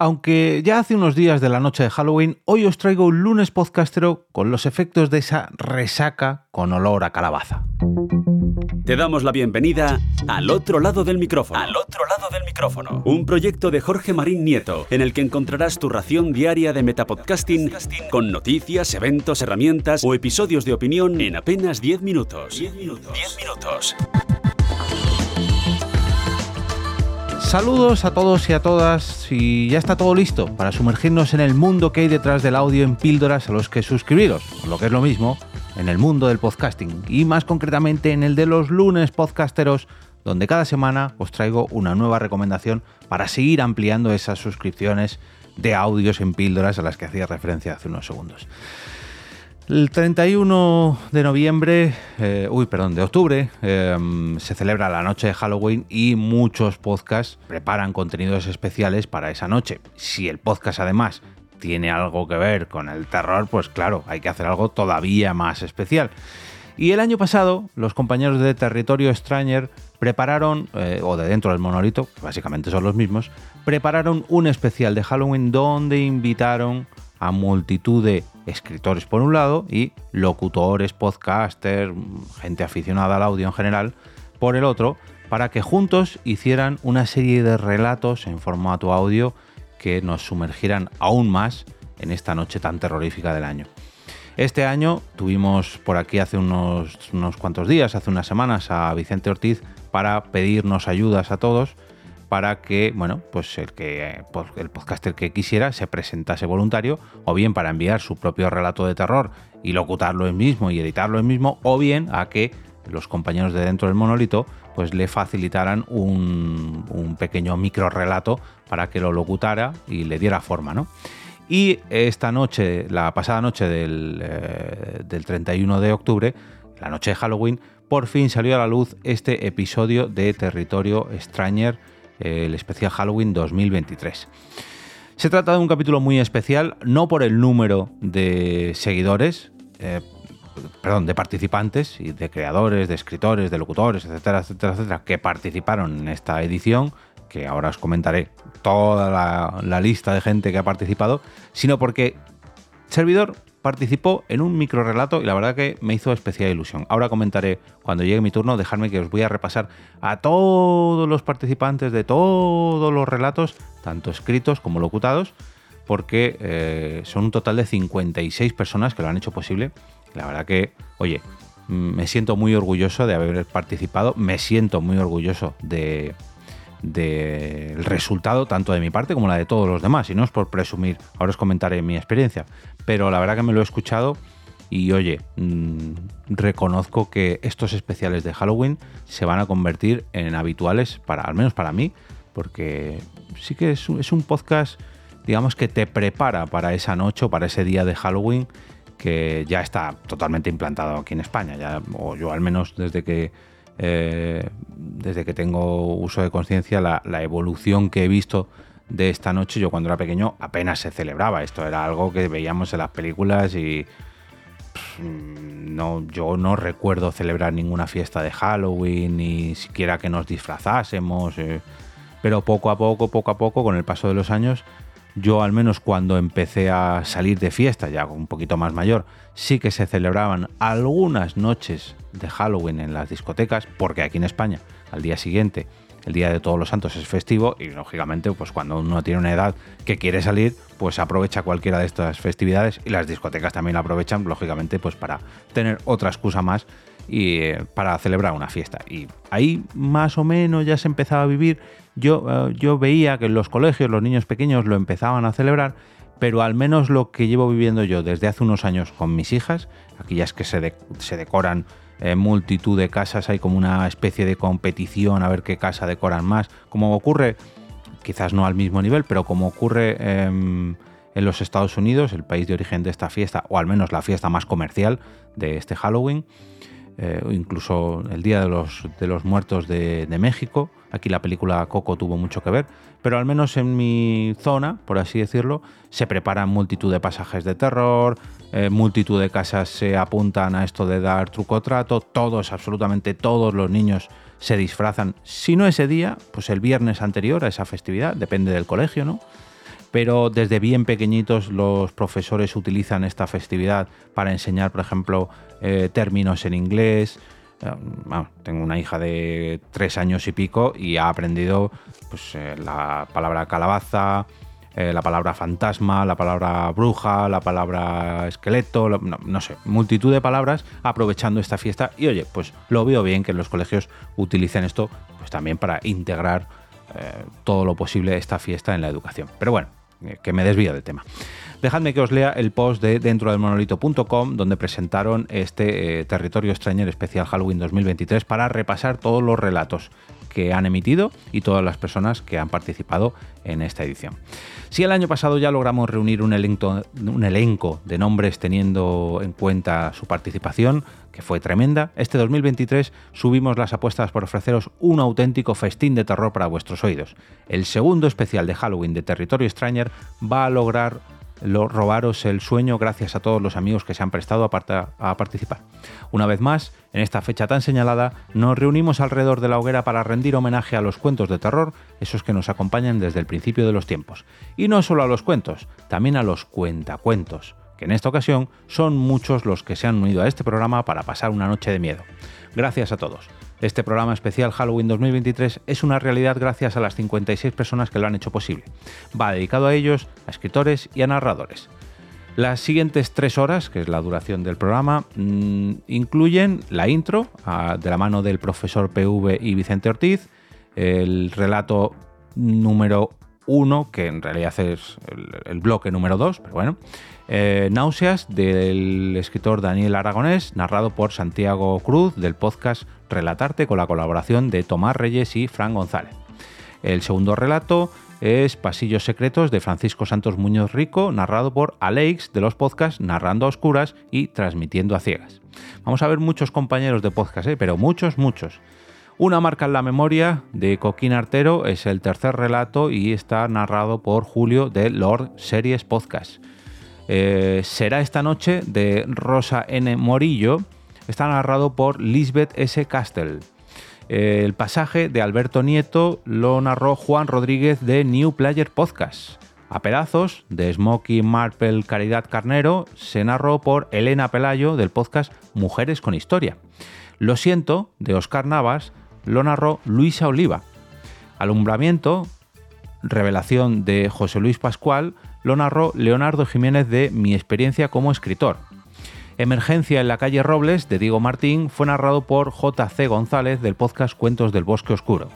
Aunque ya hace unos días de la noche de Halloween, hoy os traigo un lunes podcastero con los efectos de esa resaca con olor a calabaza. Te damos la bienvenida al otro lado del micrófono. Al otro lado del micrófono. Un proyecto de Jorge Marín Nieto, en el que encontrarás tu ración diaria de metapodcasting con noticias, eventos, herramientas o episodios de opinión en apenas 10 minutos. 10 minutos. 10 minutos. Saludos a todos y a todas y ya está todo listo para sumergirnos en el mundo que hay detrás del audio en píldoras a los que suscribiros, lo que es lo mismo, en el mundo del podcasting y más concretamente en el de los lunes podcasteros, donde cada semana os traigo una nueva recomendación para seguir ampliando esas suscripciones de audios en píldoras a las que hacía referencia hace unos segundos. El 31 de noviembre, eh, uy, perdón, de octubre, eh, se celebra la noche de Halloween y muchos podcasts preparan contenidos especiales para esa noche. Si el podcast además tiene algo que ver con el terror, pues claro, hay que hacer algo todavía más especial. Y el año pasado, los compañeros de Territorio Stranger prepararon, eh, o de dentro del monolito, básicamente son los mismos, prepararon un especial de Halloween donde invitaron a multitud de escritores por un lado y locutores, podcasters, gente aficionada al audio en general por el otro, para que juntos hicieran una serie de relatos en formato audio que nos sumergieran aún más en esta noche tan terrorífica del año. Este año tuvimos por aquí hace unos, unos cuantos días, hace unas semanas, a Vicente Ortiz para pedirnos ayudas a todos para que, bueno, pues el que pues el podcaster que quisiera se presentase voluntario, o bien para enviar su propio relato de terror y locutarlo él mismo y editarlo él mismo, o bien a que los compañeros de dentro del monolito pues le facilitaran un, un pequeño micro relato para que lo locutara y le diera forma, ¿no? Y esta noche, la pasada noche del, eh, del 31 de octubre, la noche de Halloween, por fin salió a la luz este episodio de Territorio Stranger el especial Halloween 2023. Se trata de un capítulo muy especial, no por el número de seguidores, eh, perdón, de participantes y de creadores, de escritores, de locutores, etcétera, etcétera, etcétera, que participaron en esta edición, que ahora os comentaré toda la, la lista de gente que ha participado, sino porque servidor participó en un micro relato y la verdad que me hizo especial ilusión. Ahora comentaré cuando llegue mi turno, dejadme que os voy a repasar a todos los participantes de todos los relatos, tanto escritos como locutados, porque eh, son un total de 56 personas que lo han hecho posible. La verdad que, oye, me siento muy orgulloso de haber participado, me siento muy orgulloso de, del resultado, tanto de mi parte como la de todos los demás. Y no es por presumir, ahora os comentaré mi experiencia. Pero la verdad que me lo he escuchado y oye, mmm, reconozco que estos especiales de Halloween se van a convertir en habituales, para, al menos para mí, porque sí que es es un podcast, digamos, que te prepara para esa noche o para ese día de Halloween que ya está totalmente implantado aquí en España, ya, o yo al menos desde que eh, desde que tengo uso de conciencia, la, evolución que he visto de esta noche. Yo cuando era pequeño apenas se celebraba. Esto era algo que veíamos en las películas y pff, no, yo no recuerdo celebrar ninguna fiesta de Halloween, ni siquiera que nos disfrazásemos. Eh, pero poco a poco, poco a poco, con el paso de los años, yo al menos cuando empecé a salir de fiesta, ya un poquito más mayor, sí que se celebraban algunas noches de Halloween en las discotecas, porque aquí en España al día siguiente, el Día de Todos los Santos es festivo y lógicamente pues cuando uno tiene una edad que quiere salir, pues aprovecha cualquiera de estas festividades y las discotecas también la aprovechan lógicamente pues para tener otra excusa más y eh, para celebrar una fiesta. Y ahí más o menos ya se empezaba a vivir. Yo, uh, yo veía que en los colegios los niños pequeños lo empezaban a celebrar, pero al menos lo que llevo viviendo yo desde hace unos años con mis hijas, aquellas que se, se decoran eh, multitud de casas, hay como una especie de competición a ver qué casa decoran más, como ocurre, quizás no al mismo nivel, pero como ocurre eh, en los Estados Unidos, el país de origen de esta fiesta, o al menos la fiesta más comercial de este Halloween, eh, incluso el Día de los, de los Muertos de, México. Aquí la película Coco tuvo mucho que ver, pero al menos en mi zona, por así decirlo, se preparan multitud de pasajes de terror, eh, multitud de casas se apuntan a esto de dar truco trato, todos, absolutamente todos los niños se disfrazan, si no ese día, pues el viernes anterior a esa festividad, depende del colegio, ¿no? pero desde bien pequeñitos los profesores utilizan esta festividad para enseñar, por ejemplo, eh, términos en inglés. Eh, tengo una hija de tres años y pico y ha aprendido pues, eh, la palabra calabaza, la palabra fantasma, la palabra bruja, la palabra esqueleto, no, sé, multitud de palabras aprovechando esta fiesta. Y oye, pues lo veo bien que los colegios utilicen esto pues también para integrar todo lo posible esta fiesta en la educación. Pero bueno, que me desvío del tema. Dejadme que os lea el post de dentro del monolito.com donde presentaron este eh, Territorio Extrañer especial Halloween 2023 para repasar todos los relatos que han emitido y todas las personas que han participado en esta edición. Si el año pasado ya logramos reunir un elenco, un elenco de nombres teniendo en cuenta su participación, que fue tremenda, este 2023 subimos las apuestas por ofreceros un auténtico festín de terror para vuestros oídos. El segundo especial de Halloween de Territorio Stranger va a lograr lo, robaros el sueño gracias a todos los amigos que se han prestado a, a, participar. Una vez más, en esta fecha tan señalada, nos reunimos alrededor de la hoguera para rendir homenaje a los cuentos de terror, esos que nos acompañan desde el principio de los tiempos. Y no solo a los cuentos, también a los cuentacuentos, que en esta ocasión son muchos los que se han unido a este programa para pasar una noche de miedo. Gracias a todos. Este programa especial Halloween 2023 es una realidad gracias a las 56 personas que lo han hecho posible. Va dedicado a ellos, a escritores y a narradores. Las siguientes tres horas, que es la duración del programa, mm, incluyen la intro de la mano del profesor PV y Vicente Ortiz, el relato número uno, que en realidad es el, bloque número dos, pero bueno, eh, Náuseas del escritor Daniel Aragonés, narrado por Santiago Cruz del podcast Relatarte con la colaboración de Tomás Reyes y Fran González. El segundo relato es Pasillos Secretos de Francisco Santos Muñoz Rico, narrado por Alex de los podcasts Narrando a Oscuras y Transmitiendo a Ciegas. Vamos a ver muchos compañeros de podcast, ¿eh? pero muchos, muchos. Una marca en la memoria de Coquín Artero es el tercer relato y está narrado por Julio de Lord Series Podcast. Eh, será esta noche de Rosa N. Morillo está narrado por Lisbeth S. Castell. El pasaje de Alberto Nieto lo narró Juan Rodríguez de New Player Podcast. A pedazos, de Smokey Marple Caridad Carnero, se narró por Elena Pelayo del podcast Mujeres con Historia. Lo siento, de Oscar Navas, lo narró Luisa Oliva. Alumbramiento, revelación de José Luis Pascual, lo narró Leonardo Jiménez de Mi experiencia como escritor. Emergencia en la calle Robles de Diego Martín fue narrado por JC González del podcast Cuentos del Bosque Oscuro.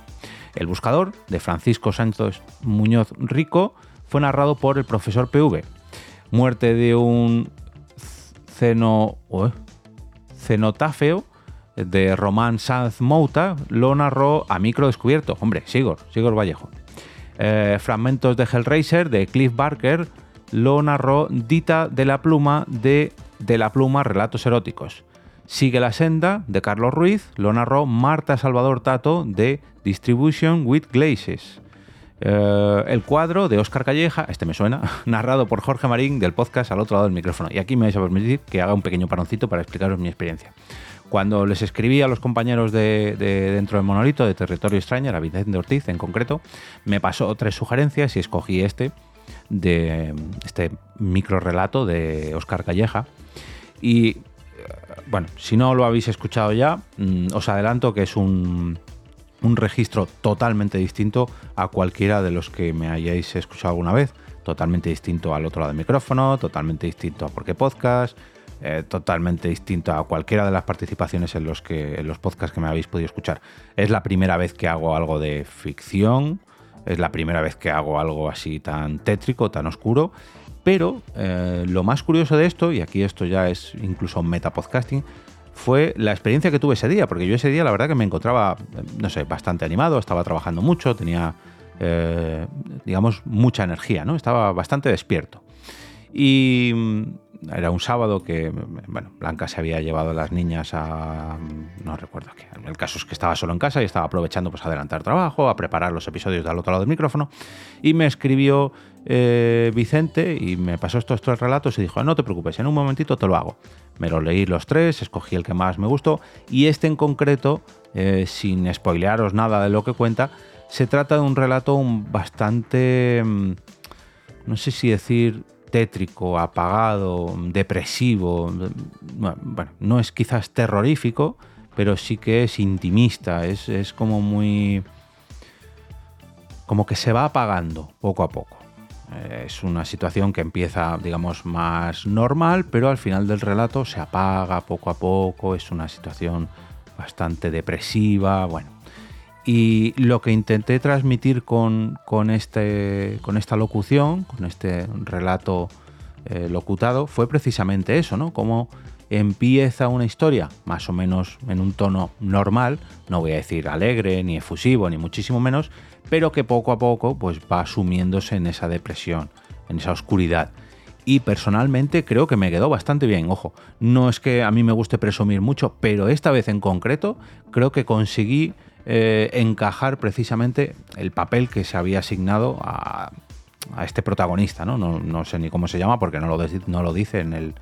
El buscador de Francisco Sánchez Muñoz Rico fue narrado por el profesor PV. Muerte de un ceno, cenotafeo de Román Sanz Mouta lo narró a micro descubierto. Hombre, Sigor, Sigor Vallejo. Eh, fragmentos de Hellraiser de Cliff Barker lo narró Dita de la Pluma de De la Pluma Relatos Eróticos. Sigue la senda de Carlos Ruiz lo narró Marta Salvador Tato de Distribution with Glazes. Eh, el cuadro de Oscar Calleja, este me suena, narrado por Jorge Marín del podcast al otro lado del micrófono. Y aquí me vais a permitir que haga un pequeño paroncito para explicaros mi experiencia. Cuando les escribí a los compañeros de, dentro del monolito, de Territorio Extraño, a Vicente Ortiz en concreto, me pasó tres sugerencias y escogí este, de este micro relato de Oscar Calleja. Y eh, bueno, si no lo habéis escuchado ya, mm, os adelanto que es un, un registro totalmente distinto a cualquiera de los que me hayáis escuchado alguna vez. Totalmente distinto al otro lado del micrófono, totalmente distinto a Porque Podcast, eh, totalmente distinto a cualquiera de las participaciones en los, que, en los podcasts que me habéis podido escuchar. Es la primera vez que hago algo de ficción, es la primera vez que hago algo así tan tétrico, tan oscuro, pero eh, lo más curioso de esto, y aquí esto ya es incluso metapodcasting, fue la experiencia que tuve ese día, porque yo ese día la verdad que me encontraba, no sé, bastante animado, estaba trabajando mucho, tenía, eh, digamos, mucha energía, ¿no? Estaba bastante despierto. Y era un sábado que, bueno, Blanca se había llevado a las niñas a, no recuerdo qué, el caso es que estaba solo en casa y estaba aprovechando pues a adelantar trabajo, a preparar los episodios del otro lado del micrófono y me escribió eh, Vicente y me pasó estos tres relatos y dijo, no te preocupes, en un momentito te lo hago. Me los leí los tres, escogí el que más me gustó y este en concreto, eh, sin spoilearos nada de lo que cuenta, se trata de un relato bastante... Mm, no sé si decir tétrico, apagado, depresivo, bueno, no es quizás terrorífico, pero sí que es intimista, es, es como muy... como que se va apagando poco a poco. Eh, es una situación que empieza, digamos, más normal, pero al final del relato se apaga poco a poco, es una situación bastante depresiva, bueno. Y lo que intenté transmitir con, este, con esta locución, con este relato eh, locutado, fue precisamente eso, ¿no? Cómo empieza una historia más o menos en un tono normal, no voy a decir alegre, ni efusivo, ni muchísimo menos, pero que poco a poco pues va sumiéndose en esa depresión, en esa oscuridad. Y personalmente creo que me quedó bastante bien, ojo, no es que a mí me guste presumir mucho, pero esta vez en concreto creo que conseguí eh, encajar precisamente el papel que se había asignado a, este protagonista, ¿no? ¿no? sé ni cómo se llama porque no lo, no lo dice en el,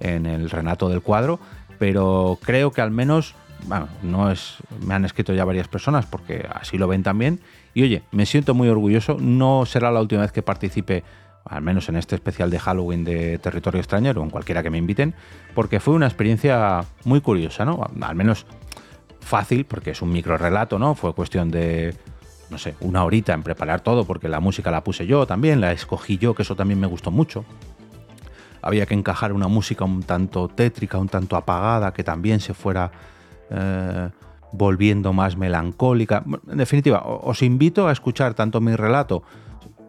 en el renato del cuadro, pero creo que al menos, bueno, no es, me han escrito ya varias personas porque así lo ven también. Y oye, me siento muy orgulloso, no será la última vez que participe al menos en este especial de Halloween de Territorio Extrañero o en cualquiera que me inviten, porque fue una experiencia muy curiosa, ¿no? Al menos fácil, porque es un micro relato, ¿no? Fue cuestión de, no sé, una horita en preparar todo, porque la música la puse yo también, la escogí yo, que eso también me gustó mucho había que encajar una música un tanto tétrica, un tanto apagada, que también se fuera eh, volviendo más melancólica. En definitiva, os invito a escuchar tanto mi relato,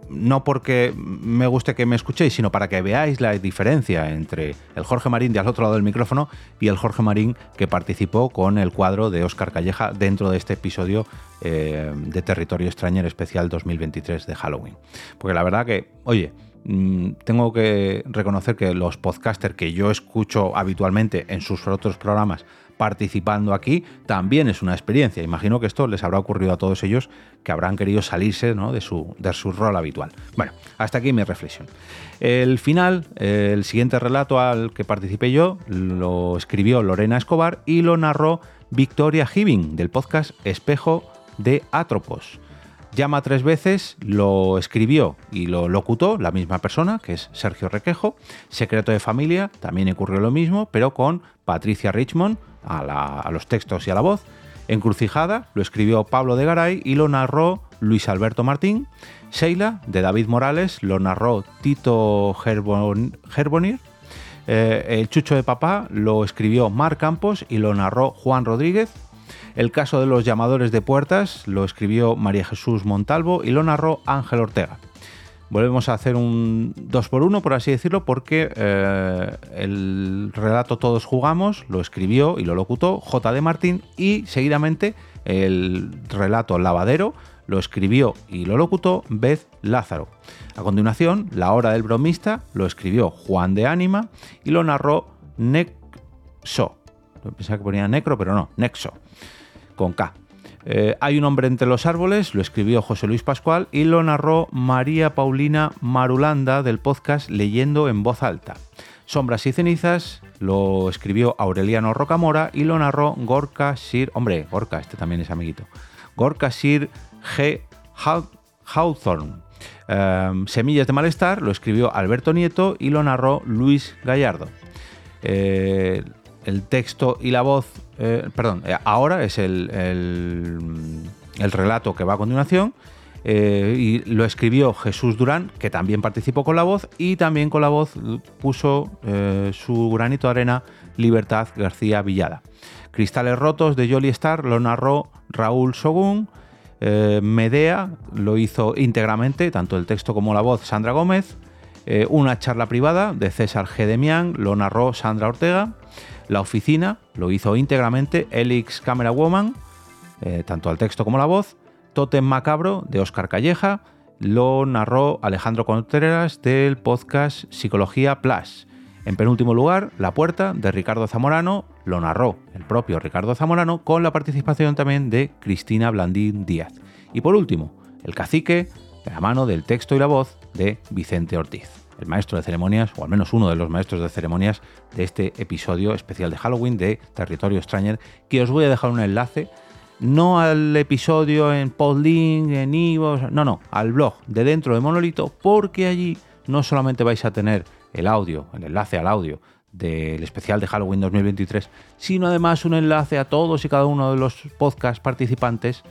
no porque me guste que me escuchéis, sino para que veáis la diferencia entre el Jorge Marín de al otro lado del micrófono y el Jorge Marín que participó con el cuadro de Oscar Calleja dentro de este episodio eh, de Territorio Extraño especial 2023 de Halloween. Porque la verdad que, oye, Mm, tengo que reconocer que los podcasters que yo escucho habitualmente en sus otros programas participando aquí también es una experiencia. Imagino que esto les habrá ocurrido a todos ellos que habrán querido salirse de, su, de su rol habitual. Bueno, hasta aquí mi reflexión. El final, el siguiente relato al que participé yo, lo escribió Lorena Escobar y lo narró Victoria Hibbing del podcast Espejo de Atropos. Llama tres veces, lo escribió y lo locutó la misma persona, que es Sergio Requejo. Secreto de familia, también ocurrió lo mismo, pero con Patricia Richmond a, los textos y a la voz. Encrucijada lo escribió Pablo de Garay y lo narró Luis Alberto Martín. Sheila, de David Morales, lo narró Tito Gerbonir. Eh, el Chucho de Papá lo escribió Mar Campos y lo narró Juan Rodríguez. El caso de los llamadores de puertas lo escribió María Jesús Montalvo y lo narró Ángel Ortega. Volvemos a hacer un 2 por 1 por así decirlo, porque eh, el relato Todos jugamos lo escribió y lo locutó J. Martín y seguidamente el relato Lavadero lo escribió y lo locutó Beth Lázaro. A continuación, La hora del bromista lo escribió Juan de Ánima y lo narró Nexo. Pensaba que ponía Necro, pero no, Nexo con K. Eh, hay un hombre entre los árboles, lo escribió José Luis Pascual y lo narró María Paulina Marulanda del podcast Leyendo en voz alta. Sombras y cenizas lo escribió Aureliano Rocamora y lo narró Gorka Sir, hombre, Gorka, este también es amiguito, Gorka Sir G. Hawthorne. Em, Semillas de malestar lo escribió Alberto Nieto y lo narró Luis Gallardo. Eh, el texto y la voz, eh, perdón, eh, ahora es el, el, relato que va a continuación. Eh, y lo escribió Jesús Durán, que también participó con la voz, y también con la voz puso su granito de arena Libertad García Villada. Cristales Rotos de Jolly Star lo narró Raúl Sogún. Medea lo hizo íntegramente, tanto el texto como la voz, Sandra Gómez. una charla privada de César G. Demián lo narró Sandra Ortega. La oficina lo hizo íntegramente Elix Camera Woman, eh, tanto al texto como la voz. Totem Macabro de Oscar Calleja lo narró Alejandro Contreras del podcast Psicología Plus. En penúltimo lugar, La Puerta de Ricardo Zamorano lo narró el propio Ricardo Zamorano con la participación también de Cristina Blandín Díaz. Y por último, El Cacique de la mano del texto y la voz de Vicente Ortiz el maestro de ceremonias, o al menos uno de los maestros de ceremonias de este episodio especial de Halloween de Territorio Stranger, que os voy a dejar un enlace, no al episodio en Podlink, en Ivo, no, no, al blog de dentro de Monolito, porque allí no solamente vais a tener el audio, el enlace al audio del especial de Halloween 2023, sino además un enlace a todos y cada uno de los podcast participantes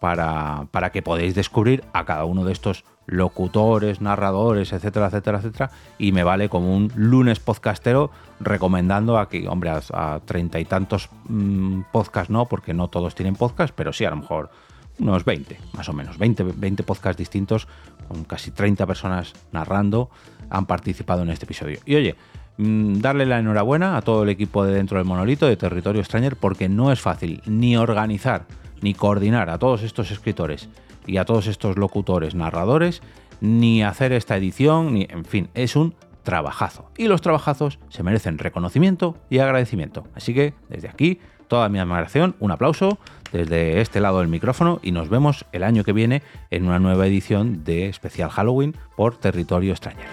para, para que podáis descubrir a cada uno de estos locutores, narradores, etcétera, etcétera, etcétera, y me vale como un lunes podcastero recomendando aquí, hombre, a treinta y tantos mm, podcasts no, porque no todos tienen podcast, pero sí a lo mejor unos 20, más o menos, 20, 20 podcasts distintos, con casi 30 personas narrando, han participado en este episodio. Y oye, mm, darle la enhorabuena a todo el equipo de dentro del monolito de Territorio Stranger, porque no es fácil ni organizar ni coordinar a todos estos escritores y a todos estos locutores, narradores, ni hacer esta edición, ni en fin, es un trabajazo. Y los trabajazos se merecen reconocimiento y agradecimiento. Así que desde aquí, toda mi admiración, un aplauso desde este lado del micrófono y nos vemos el año que viene en una nueva edición de especial Halloween por Territorio Extrañero.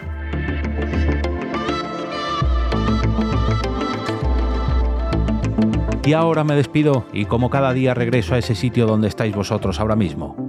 Y ahora me despido y como cada día regreso a ese sitio donde estáis vosotros ahora mismo,